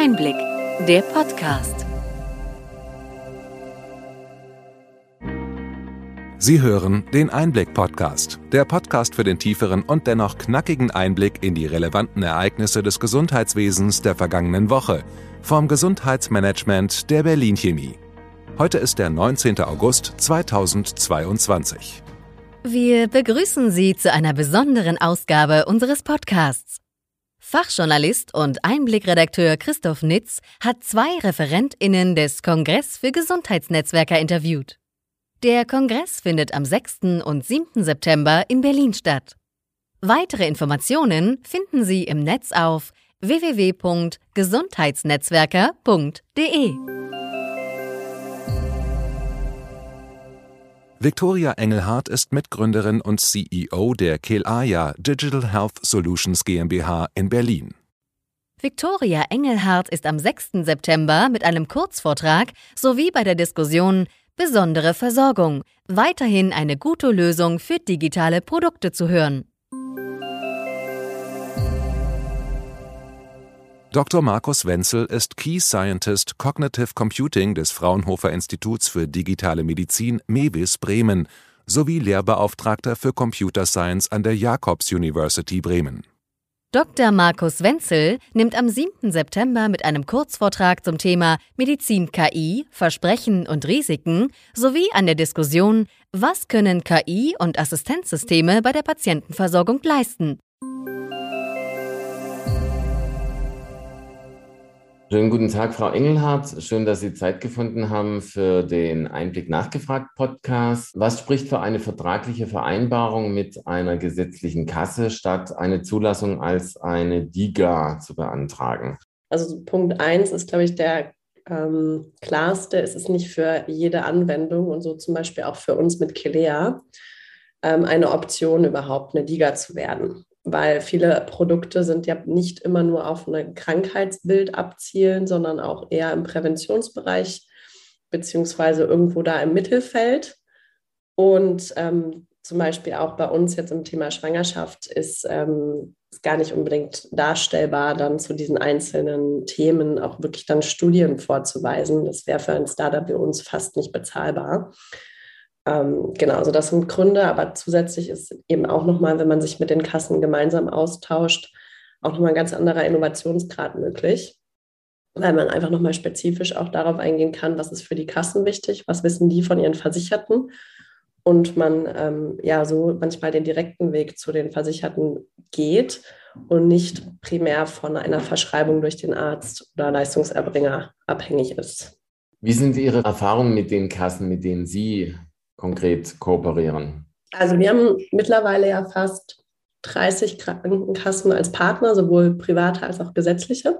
Einblick, der Podcast. Sie hören den Einblick-Podcast, der Podcast für den tieferen und dennoch knackigen Einblick in die relevanten Ereignisse des Gesundheitswesens der vergangenen Woche vom Gesundheitsmanagement der Berlin Chemie. Heute ist der 19. August 2022. Wir begrüßen Sie zu einer besonderen Ausgabe unseres Podcasts. Fachjournalist und Einblickredakteur Christoph Nitz hat zwei ReferentInnen des Kongress für Gesundheitsnetzwerker interviewt. Der Kongress findet am 6. und 7. September in Berlin statt. Weitere Informationen finden Sie im Netz auf www.gesundheitsnetzwerker.de. Victoria Engelhardt ist Mitgründerin und CEO der Kelaya Digital Health Solutions GmbH in Berlin. Victoria Engelhardt ist am 6. September mit einem Kurzvortrag sowie bei der Diskussion Besondere Versorgung weiterhin eine gute Lösung für digitale Produkte zu hören. Dr. Markus Wenzel ist Key Scientist Cognitive Computing des Fraunhofer Instituts für digitale Medizin MEWIS Bremen sowie Lehrbeauftragter für Computer Science an der Jacobs University Bremen. Dr. Markus Wenzel nimmt am 7. September mit einem Kurzvortrag zum Thema Medizin KI, Versprechen und Risiken sowie an der Diskussion Was können KI und Assistenzsysteme bei der Patientenversorgung leisten Schönen guten Tag, Frau Engelhardt. Schön, dass Sie Zeit gefunden haben für den Einblick nachgefragt Podcast. Was spricht für eine vertragliche Vereinbarung mit einer gesetzlichen Kasse, statt eine Zulassung als eine DIGA zu beantragen? Also Punkt eins ist, glaube ich, der ähm, klarste. Es ist nicht für jede Anwendung und so zum Beispiel auch für uns mit Kelea ähm, eine Option überhaupt, eine DIGA zu werden weil viele Produkte sind ja nicht immer nur auf ein Krankheitsbild abzielen, sondern auch eher im Präventionsbereich beziehungsweise irgendwo da im Mittelfeld. Und ähm, zum Beispiel auch bei uns jetzt im Thema Schwangerschaft ist, ähm, gar nicht unbedingt darstellbar, dann zu diesen einzelnen Themen auch wirklich dann Studien vorzuweisen. Das wäre für ein Startup wie uns fast nicht bezahlbar. Ähm, genau, also das sind Gründe, aber zusätzlich ist eben auch nochmal, wenn man sich mit den Kassen gemeinsam austauscht, auch nochmal ein ganz anderer Innovationsgrad möglich, weil man einfach nochmal spezifisch auch darauf eingehen kann, was ist für die Kassen wichtig, was wissen die von ihren Versicherten und man ähm, ja so manchmal den direkten Weg zu den Versicherten geht und nicht primär von einer Verschreibung durch den Arzt oder Leistungserbringer abhängig ist. Wie sind Ihre Erfahrungen mit den Kassen, mit denen Sie konkret kooperieren? Also wir haben mittlerweile ja fast 30 Krankenkassen als Partner, sowohl private als auch gesetzliche.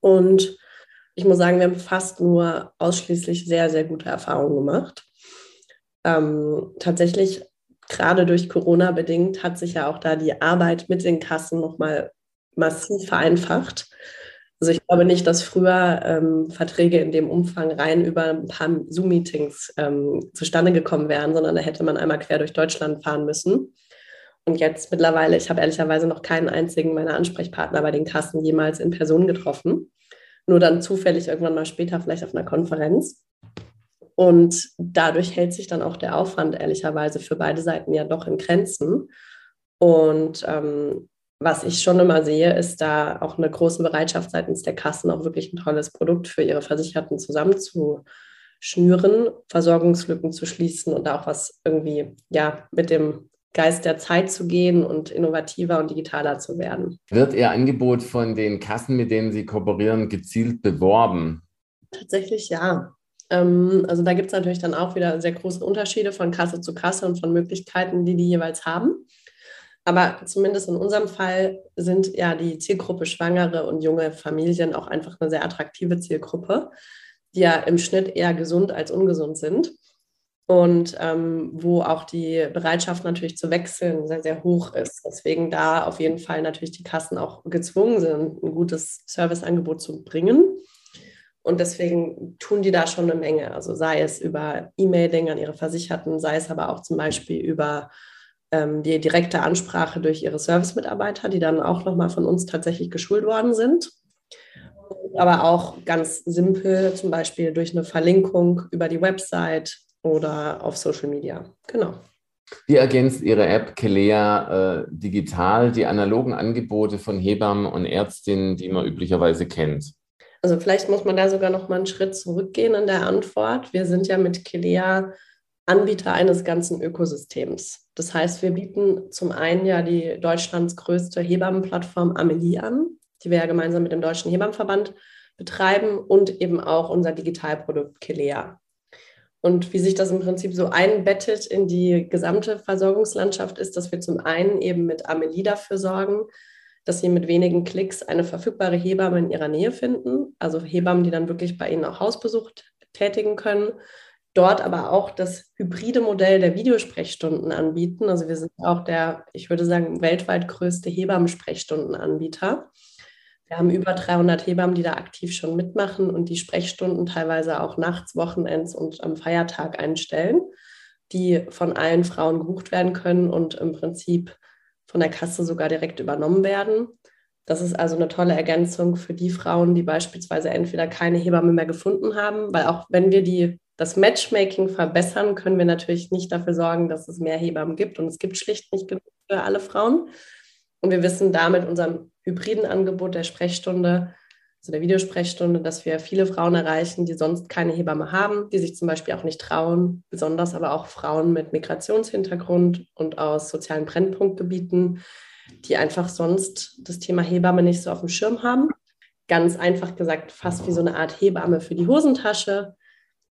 Und ich muss sagen, wir haben fast nur ausschließlich sehr, sehr gute Erfahrungen gemacht. Ähm, tatsächlich, gerade durch Corona bedingt, hat sich ja auch da die Arbeit mit den Kassen nochmal massiv vereinfacht. Also ich glaube nicht, dass früher ähm, Verträge in dem Umfang rein über ein paar Zoom-Meetings ähm, zustande gekommen wären, sondern da hätte man einmal quer durch Deutschland fahren müssen. Und jetzt mittlerweile, ich habe ehrlicherweise noch keinen einzigen meiner Ansprechpartner bei den Kassen jemals in Person getroffen. Nur dann zufällig irgendwann mal später vielleicht auf einer Konferenz. Und dadurch hält sich dann auch der Aufwand ehrlicherweise für beide Seiten ja doch in Grenzen. Und ähm, was ich schon immer sehe, ist da auch eine große Bereitschaft seitens der Kassen, auch wirklich ein tolles Produkt für ihre Versicherten zusammenzuschnüren, Versorgungslücken zu schließen und auch was irgendwie ja mit dem Geist der Zeit zu gehen und innovativer und digitaler zu werden. Wird Ihr Angebot von den Kassen, mit denen Sie kooperieren, gezielt beworben? Tatsächlich ja. Ähm, also da gibt es natürlich dann auch wieder sehr große Unterschiede von Kasse zu Kasse und von Möglichkeiten, die die jeweils haben. Aber zumindest in unserem Fall sind ja die Zielgruppe Schwangere und junge Familien auch einfach eine sehr attraktive Zielgruppe, die ja im Schnitt eher gesund als ungesund sind. Und ähm, wo auch die Bereitschaft natürlich zu wechseln sehr, sehr hoch ist. Deswegen da auf jeden Fall natürlich die Kassen auch gezwungen sind, ein gutes Serviceangebot zu bringen. Und deswegen tun die da schon eine Menge. Also sei es über E-Mailing an ihre Versicherten, sei es aber auch zum Beispiel über ähm, die direkte Ansprache durch ihre Service-Mitarbeiter, die dann auch nochmal von uns tatsächlich geschult worden sind. aber auch ganz simpel, zum Beispiel durch eine Verlinkung über die Website oder auf Social Media. Genau. Wie ergänzt Ihre App Kelea äh, digital die analogen Angebote von Hebammen und Ärztinnen, die man üblicherweise kennt? Also vielleicht muss man da sogar noch mal einen Schritt zurückgehen in der Antwort. Wir sind ja mit Kelea Anbieter eines ganzen Ökosystems. Das heißt, wir bieten zum einen ja die Deutschlands größte Hebammenplattform Amelie an, die wir ja gemeinsam mit dem Deutschen Hebammenverband betreiben und eben auch unser Digitalprodukt Kelea. Und wie sich das im Prinzip so einbettet in die gesamte Versorgungslandschaft ist, dass wir zum einen eben mit Amelie dafür sorgen, dass sie mit wenigen Klicks eine verfügbare Hebamme in ihrer Nähe finden, also Hebammen, die dann wirklich bei ihnen auch Hausbesuch tätigen können, dort aber auch das hybride Modell der Videosprechstunden anbieten. Also wir sind auch der, ich würde sagen, weltweit größte Hebammensprechstundenanbieter. Wir haben über 300 Hebammen, die da aktiv schon mitmachen und die Sprechstunden teilweise auch nachts, Wochenends und am Feiertag einstellen, die von allen Frauen gebucht werden können und im Prinzip von der Kasse sogar direkt übernommen werden. Das ist also eine tolle Ergänzung für die Frauen, die beispielsweise entweder keine Hebamme mehr gefunden haben, weil auch wenn wir die, das Matchmaking verbessern, können wir natürlich nicht dafür sorgen, dass es mehr Hebammen gibt und es gibt schlicht nicht genug für alle Frauen. Und wir wissen da mit unserem hybriden Angebot der Sprechstunde, also der Videosprechstunde, dass wir viele Frauen erreichen, die sonst keine Hebamme haben, die sich zum Beispiel auch nicht trauen, besonders aber auch Frauen mit Migrationshintergrund und aus sozialen Brennpunktgebieten, die einfach sonst das Thema Hebamme nicht so auf dem Schirm haben. Ganz einfach gesagt, fast wie so eine Art Hebamme für die Hosentasche,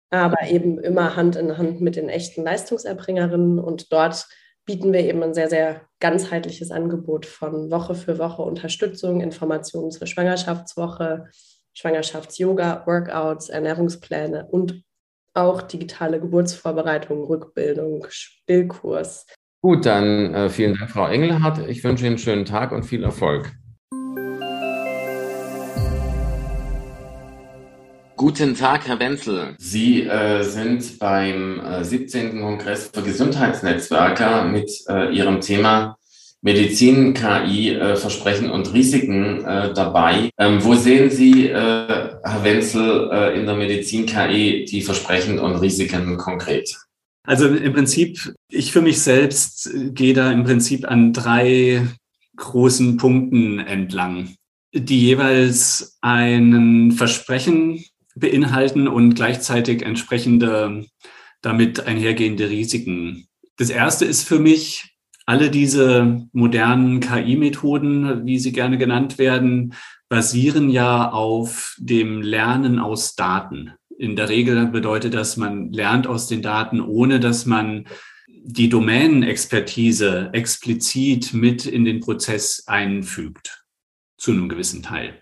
aber eben immer Hand in Hand mit den echten Leistungserbringerinnen. Und dort bieten wir eben ein sehr, sehr ganzheitliches Angebot von Woche für Woche Unterstützung, Informationen zur Schwangerschaftswoche, Schwangerschafts-Yoga, Workouts, Ernährungspläne und auch digitale Geburtsvorbereitung, Rückbildung, Stillkurs. Gut, dann äh, vielen Dank, Frau Engelhardt. Ich wünsche Ihnen einen schönen Tag und viel Erfolg. Guten Tag, Herr Wenzel. Sie äh, sind beim äh, 17. Kongress für Gesundheitsnetzwerker mit äh, Ihrem Thema Medizin, KI, äh, Versprechen und Risiken äh, dabei. Ähm, wo sehen Sie, äh, Herr Wenzel, in der Medizin, KI die Versprechen und Risiken konkret? Also im Prinzip, ich für mich selbst gehe da im Prinzip an drei großen Punkten entlang, die jeweils einen Versprechen beinhalten und gleichzeitig entsprechende damit einhergehende Risiken. Das erste ist für mich, alle diese modernen KI-Methoden, wie sie gerne genannt werden, basieren ja auf dem Lernen aus Daten. In der Regel bedeutet das, man lernt aus den Daten, ohne dass man die Domänenexpertise explizit mit in den Prozess einfügt, zu einem gewissen Teil.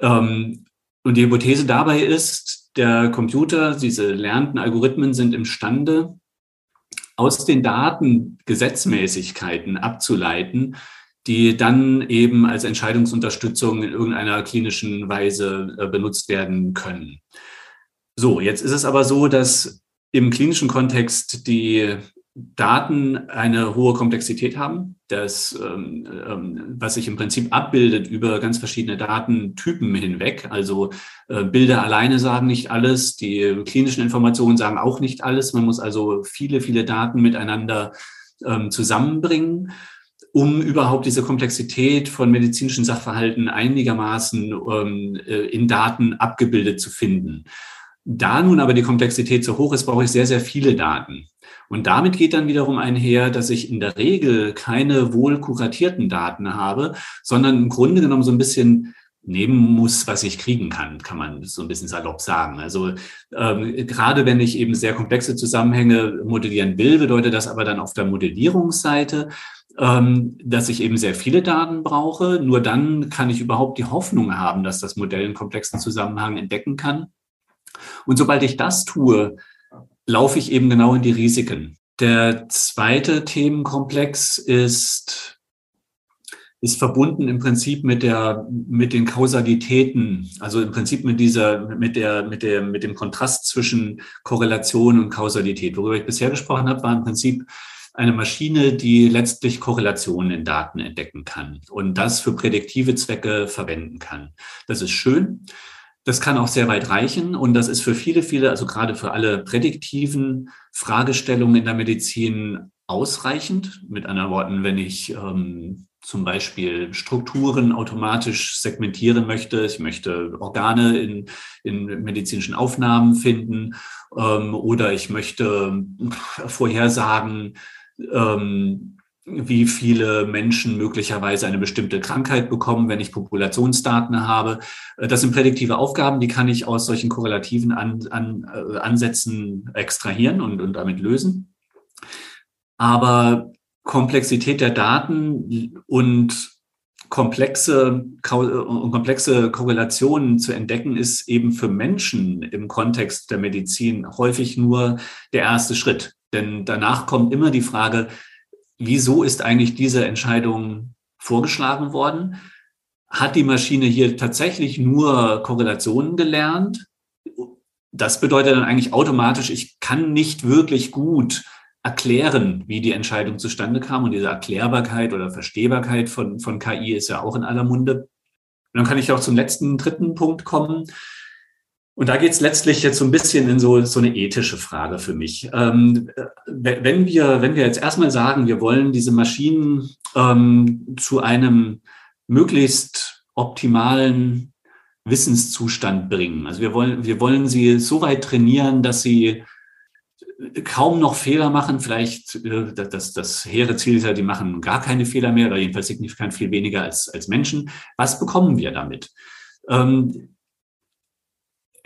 Ähm, und die Hypothese dabei ist, der Computer, diese lernenden Algorithmen sind imstande, aus den Daten Gesetzmäßigkeiten abzuleiten, die dann eben als Entscheidungsunterstützung in irgendeiner klinischen Weise äh, benutzt werden können. So, jetzt ist es aber so, dass im klinischen Kontext die Daten eine hohe Komplexität haben, das, ähm, ähm, was sich im Prinzip abbildet über ganz verschiedene Datentypen hinweg. Also äh, Bilder alleine sagen nicht alles, die klinischen Informationen sagen auch nicht alles. Man muss also viele, viele Daten miteinander ähm, zusammenbringen, um überhaupt diese Komplexität von medizinischen Sachverhalten einigermaßen ähm, äh, in Daten abgebildet zu finden. Da nun aber die Komplexität so hoch ist, brauche ich sehr, sehr viele Daten. Und damit geht dann wiederum einher, dass ich in der Regel keine wohl kuratierten Daten habe, sondern im Grunde genommen so ein bisschen nehmen muss, was ich kriegen kann, kann man so ein bisschen salopp sagen. Also ähm, gerade wenn ich eben sehr komplexe Zusammenhänge modellieren will, bedeutet das aber dann auf der Modellierungsseite, ähm, dass ich eben sehr viele Daten brauche. Nur dann kann ich überhaupt die Hoffnung haben, dass das Modell einen komplexen Zusammenhang entdecken kann. Und sobald ich das tue, laufe ich eben genau in die Risiken. Der zweite Themenkomplex ist, ist verbunden im Prinzip mit der, mit den Kausalitäten, also im Prinzip mit dieser, mit der, mit der, mit dem Kontrast zwischen Korrelation und Kausalität. Worüber ich bisher gesprochen habe, war im Prinzip eine Maschine, die letztlich Korrelationen in Daten entdecken kann und das für prädiktive Zwecke verwenden kann. Das ist schön. Das kann auch sehr weit reichen und das ist für viele, viele, also gerade für alle prädiktiven Fragestellungen in der Medizin ausreichend. Mit anderen Worten, wenn ich ähm, zum Beispiel Strukturen automatisch segmentieren möchte, ich möchte Organe in, in medizinischen Aufnahmen finden ähm, oder ich möchte vorhersagen, ähm, wie viele Menschen möglicherweise eine bestimmte Krankheit bekommen, wenn ich Populationsdaten habe. Äh, das sind prädiktive Aufgaben, die kann ich aus solchen korrelativen An, An, äh, Ansätzen extrahieren und, und damit lösen. Aber Komplexität der Daten und komplexe, komplexe Korrelationen zu entdecken, ist eben für Menschen im Kontext der Medizin häufig nur der erste Schritt. Denn danach kommt immer die Frage, wieso ist eigentlich diese Entscheidung vorgeschlagen worden? Hat die Maschine hier tatsächlich nur Korrelationen gelernt? Das bedeutet dann eigentlich automatisch, ich kann nicht wirklich gut erklären, wie die Entscheidung zustande kam. Und diese Erklärbarkeit oder Verstehbarkeit von, von KI ist ja auch in aller Munde. Und dann kann ich auch zum letzten, dritten Punkt kommen. Und da geht es letztlich jetzt so ein bisschen in so, so eine ethische Frage für mich. Ähm, wenn, wir, wenn wir jetzt erstmal sagen, wir wollen diese Maschinen ähm, zu einem möglichst optimalen Wissenszustand bringen. Also wir wollen, wir wollen sie so weit trainieren, dass sie kaum noch Fehler machen. Vielleicht äh, das, das hehre Ziel ist ja, die machen gar keine Fehler mehr oder jedenfalls signifikant viel weniger als, als Menschen. Was bekommen wir damit? Ähm,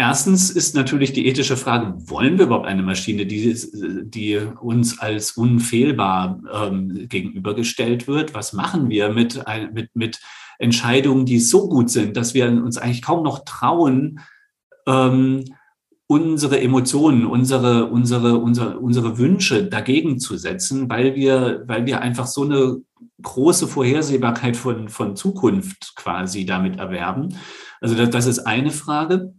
Erstens ist natürlich die ethische Frage, wollen wir überhaupt eine Maschine, die, die uns als unfehlbar ähm, gegenübergestellt wird? Was machen wir mit, mit, mit Entscheidungen, die so gut sind, dass wir uns eigentlich kaum noch trauen, ähm, unsere Emotionen, unsere, unsere, unsere, unsere Wünsche dagegen zu setzen, weil wir, weil wir einfach so eine große Vorhersehbarkeit von, von Zukunft quasi damit erwerben. Also das, das ist eine Frage.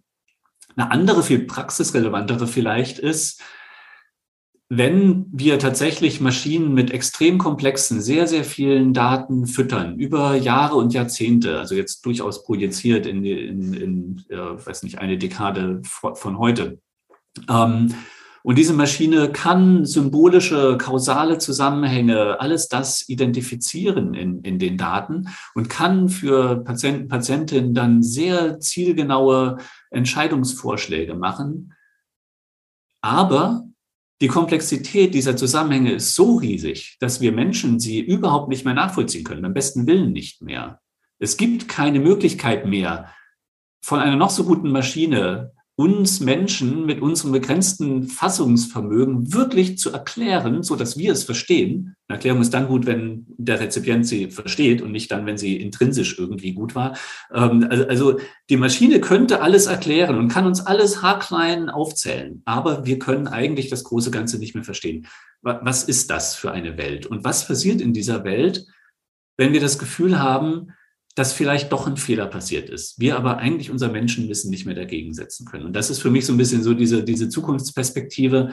Eine andere, viel praxisrelevantere vielleicht ist, wenn wir tatsächlich Maschinen mit extrem komplexen, sehr, sehr vielen Daten füttern, über Jahre und Jahrzehnte, also jetzt durchaus projiziert in, in, in äh, weiß nicht, eine Dekade von heute. Ähm, und diese Maschine kann symbolische, kausale Zusammenhänge, alles das identifizieren in, in den Daten und kann für Patienten, Patientinnen dann sehr zielgenaue Entscheidungsvorschläge machen. Aber die Komplexität dieser Zusammenhänge ist so riesig, dass wir Menschen sie überhaupt nicht mehr nachvollziehen können, beim besten Willen nicht mehr. Es gibt keine Möglichkeit mehr, von einer noch so guten Maschine uns Menschen mit unserem begrenzten Fassungsvermögen wirklich zu erklären, so dass wir es verstehen. Eine Erklärung ist dann gut, wenn der Rezipient sie versteht und nicht dann, wenn sie intrinsisch irgendwie gut war. Ähm, also, also die Maschine könnte alles erklären und kann uns alles haarklein aufzählen, aber wir können eigentlich das große Ganze nicht mehr verstehen. Was ist das für eine Welt? Und was passiert in dieser Welt, wenn wir das Gefühl haben, dass vielleicht doch ein Fehler passiert ist. Wir aber eigentlich unser Menschenwissen nicht mehr dagegen setzen können. Und das ist für mich so ein bisschen so diese, diese Zukunftsperspektive.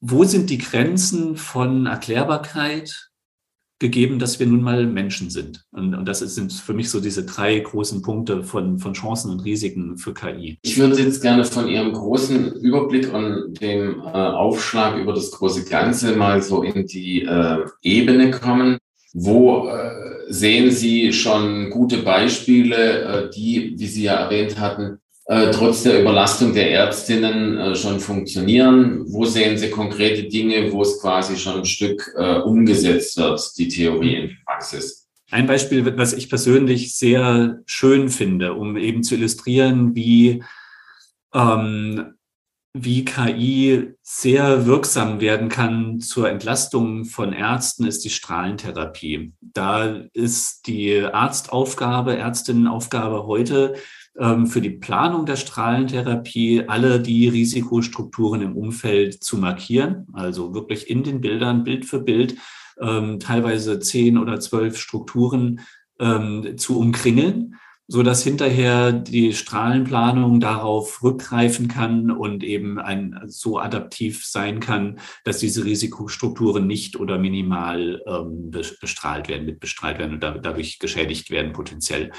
Wo sind die Grenzen von Erklärbarkeit gegeben, dass wir nun mal Menschen sind? Und, und das sind für mich so diese drei großen Punkte von, von Chancen und Risiken für KI. Ich würde jetzt gerne von Ihrem großen Überblick und dem äh, Aufschlag über das große Ganze mal so in die äh, Ebene kommen. Wo äh, sehen Sie schon gute Beispiele, äh, die, wie Sie ja erwähnt hatten, äh, trotz der Überlastung der Ärztinnen äh, schon funktionieren? Wo sehen Sie konkrete Dinge, wo es quasi schon ein Stück umgesetzt wird, die Theorie in die Praxis? Ein Beispiel, was ich persönlich sehr schön finde, um eben zu illustrieren, wie ähm, wie KI sehr wirksam werden kann zur Entlastung von Ärzten, ist die Strahlentherapie. Da ist die Arztaufgabe, Ärztinnenaufgabe heute ähm, für die Planung der Strahlentherapie alle die Risikostrukturen im Umfeld zu markieren, also wirklich in den Bildern, Bild für Bild, ähm, teilweise zehn oder zwölf Strukturen ähm, zu umkringeln so dass hinterher die Strahlenplanung darauf rückgreifen kann und eben ein, so adaptiv sein kann, dass diese Risikostrukturen nicht oder minimal ähm, bestrahlt werden, mitbestrahlt werden und dadurch geschädigt werden potenziell.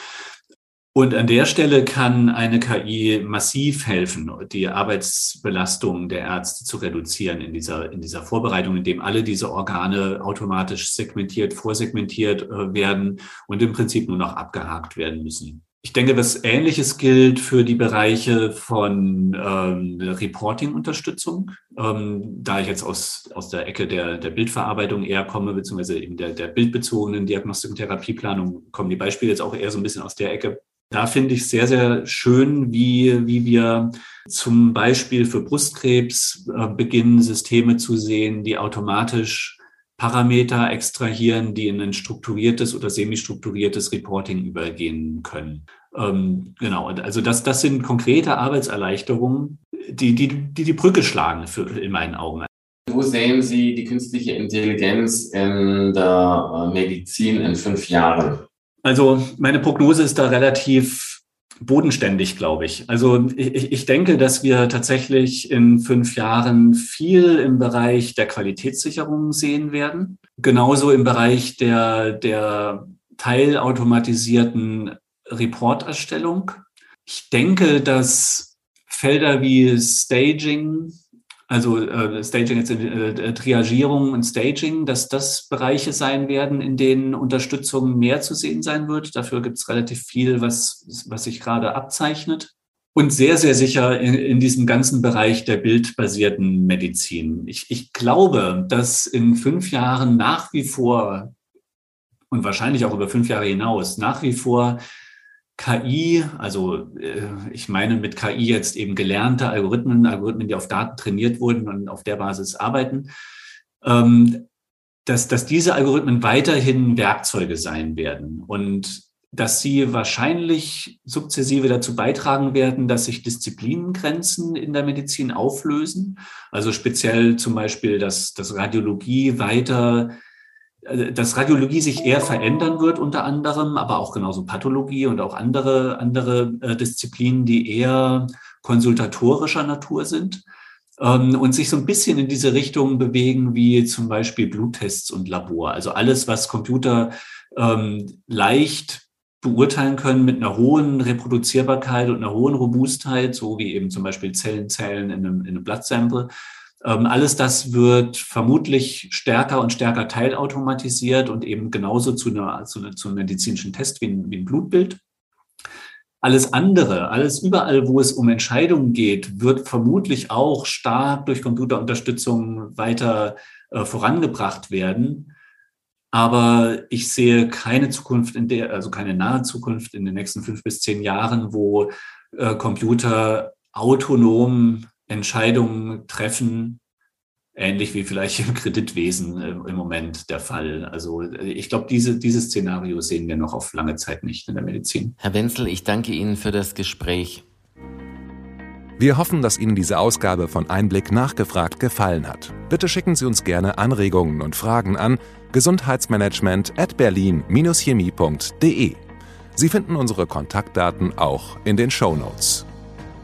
Und an der Stelle kann eine KI massiv helfen, die Arbeitsbelastung der Ärzte zu reduzieren in dieser, in dieser Vorbereitung, indem alle diese Organe automatisch segmentiert, vorsegmentiert äh, werden und im Prinzip nur noch abgehakt werden müssen. Ich denke, was Ähnliches gilt für die Bereiche von ähm, Reporting-Unterstützung. Ähm, da ich jetzt aus, aus der Ecke der, der Bildverarbeitung eher komme, beziehungsweise eben der, der bildbezogenen Diagnostik und Therapieplanung, kommen die Beispiele jetzt auch eher so ein bisschen aus der Ecke. Da finde ich sehr, sehr schön, wie, wie wir zum Beispiel für Brustkrebs äh, beginnen, Systeme zu sehen, die automatisch Parameter extrahieren, die in ein strukturiertes oder semi-strukturiertes Reporting übergehen können. Ähm, genau, also das, das sind konkrete Arbeitserleichterungen, die die, die, die Brücke schlagen für, in meinen Augen. Wo sehen Sie die künstliche Intelligenz in der äh, Medizin in fünf Jahren? Also meine Prognose ist da relativ bodenständig, glaube ich. Also ich, ich denke, dass wir tatsächlich in fünf Jahren viel im Bereich der Qualitätssicherung sehen werden. Genauso im Bereich der, der teilautomatisierten Reporterstellung. Ich denke, dass Felder wie Staging, also äh, Staging jetzt äh, äh, Triagierung und Staging, dass das Bereiche sein werden, in denen Unterstützung mehr zu sehen sein wird. Dafür gibt es relativ viel, was, was sich gerade abzeichnet. Und sehr, sehr sicher in, in diesem ganzen Bereich der bildbasierten Medizin. Ich, ich glaube, dass in fünf Jahren nach wie vor und wahrscheinlich auch über fünf Jahre hinaus nach wie vor KI, also äh, ich meine mit KI jetzt eben gelernte Algorithmen, Algorithmen, die auf Daten trainiert wurden und auf der Basis arbeiten, ähm, dass, dass diese Algorithmen weiterhin Werkzeuge sein werden und dass sie wahrscheinlich sukzessive dazu beitragen werden, dass sich Disziplinengrenzen in der Medizin auflösen. Also speziell zum Beispiel, dass, dass Radiologie weiter dass Radiologie sich eher verändern wird unter anderem, aber auch genauso Pathologie und auch andere, andere äh, Disziplinen, die eher konsultatorischer Natur sind ähm, und sich so ein bisschen in diese Richtung bewegen wie zum Beispiel Bluttests und Labor. Also alles, was Computer ähm, leicht beurteilen können mit einer hohen Reproduzierbarkeit und einer hohen Robustheit, so wie eben zum Beispiel Zellenzellen in einem, in einem Bloodsample ähm, alles das wird vermutlich stärker und stärker teilautomatisiert und eben genauso zu, einer, zu, zu einem medizinischen Test wie ein, wie ein Blutbild. Alles andere, alles überall, wo es um Entscheidungen geht, wird vermutlich auch stark durch Computerunterstützung weiter äh, vorangebracht werden. Aber ich sehe keine Zukunft in der, also keine nahe Zukunft in den nächsten fünf bis zehn Jahren, wo äh, Computer autonom Entscheidungen treffen, ähnlich wie vielleicht im Kreditwesen äh, im Moment der Fall. Also äh, ich glaube, diese, dieses Szenario sehen wir noch auf lange Zeit nicht in der Medizin. Herr Wenzel, ich danke Ihnen für das Gespräch. Wir hoffen, dass Ihnen diese Ausgabe von Einblick nachgefragt gefallen hat. Bitte schicken Sie uns gerne Anregungen und Fragen an gesundheitsmanagement at berlin-chemie.de. Sie finden unsere Kontaktdaten auch in den Show Notes.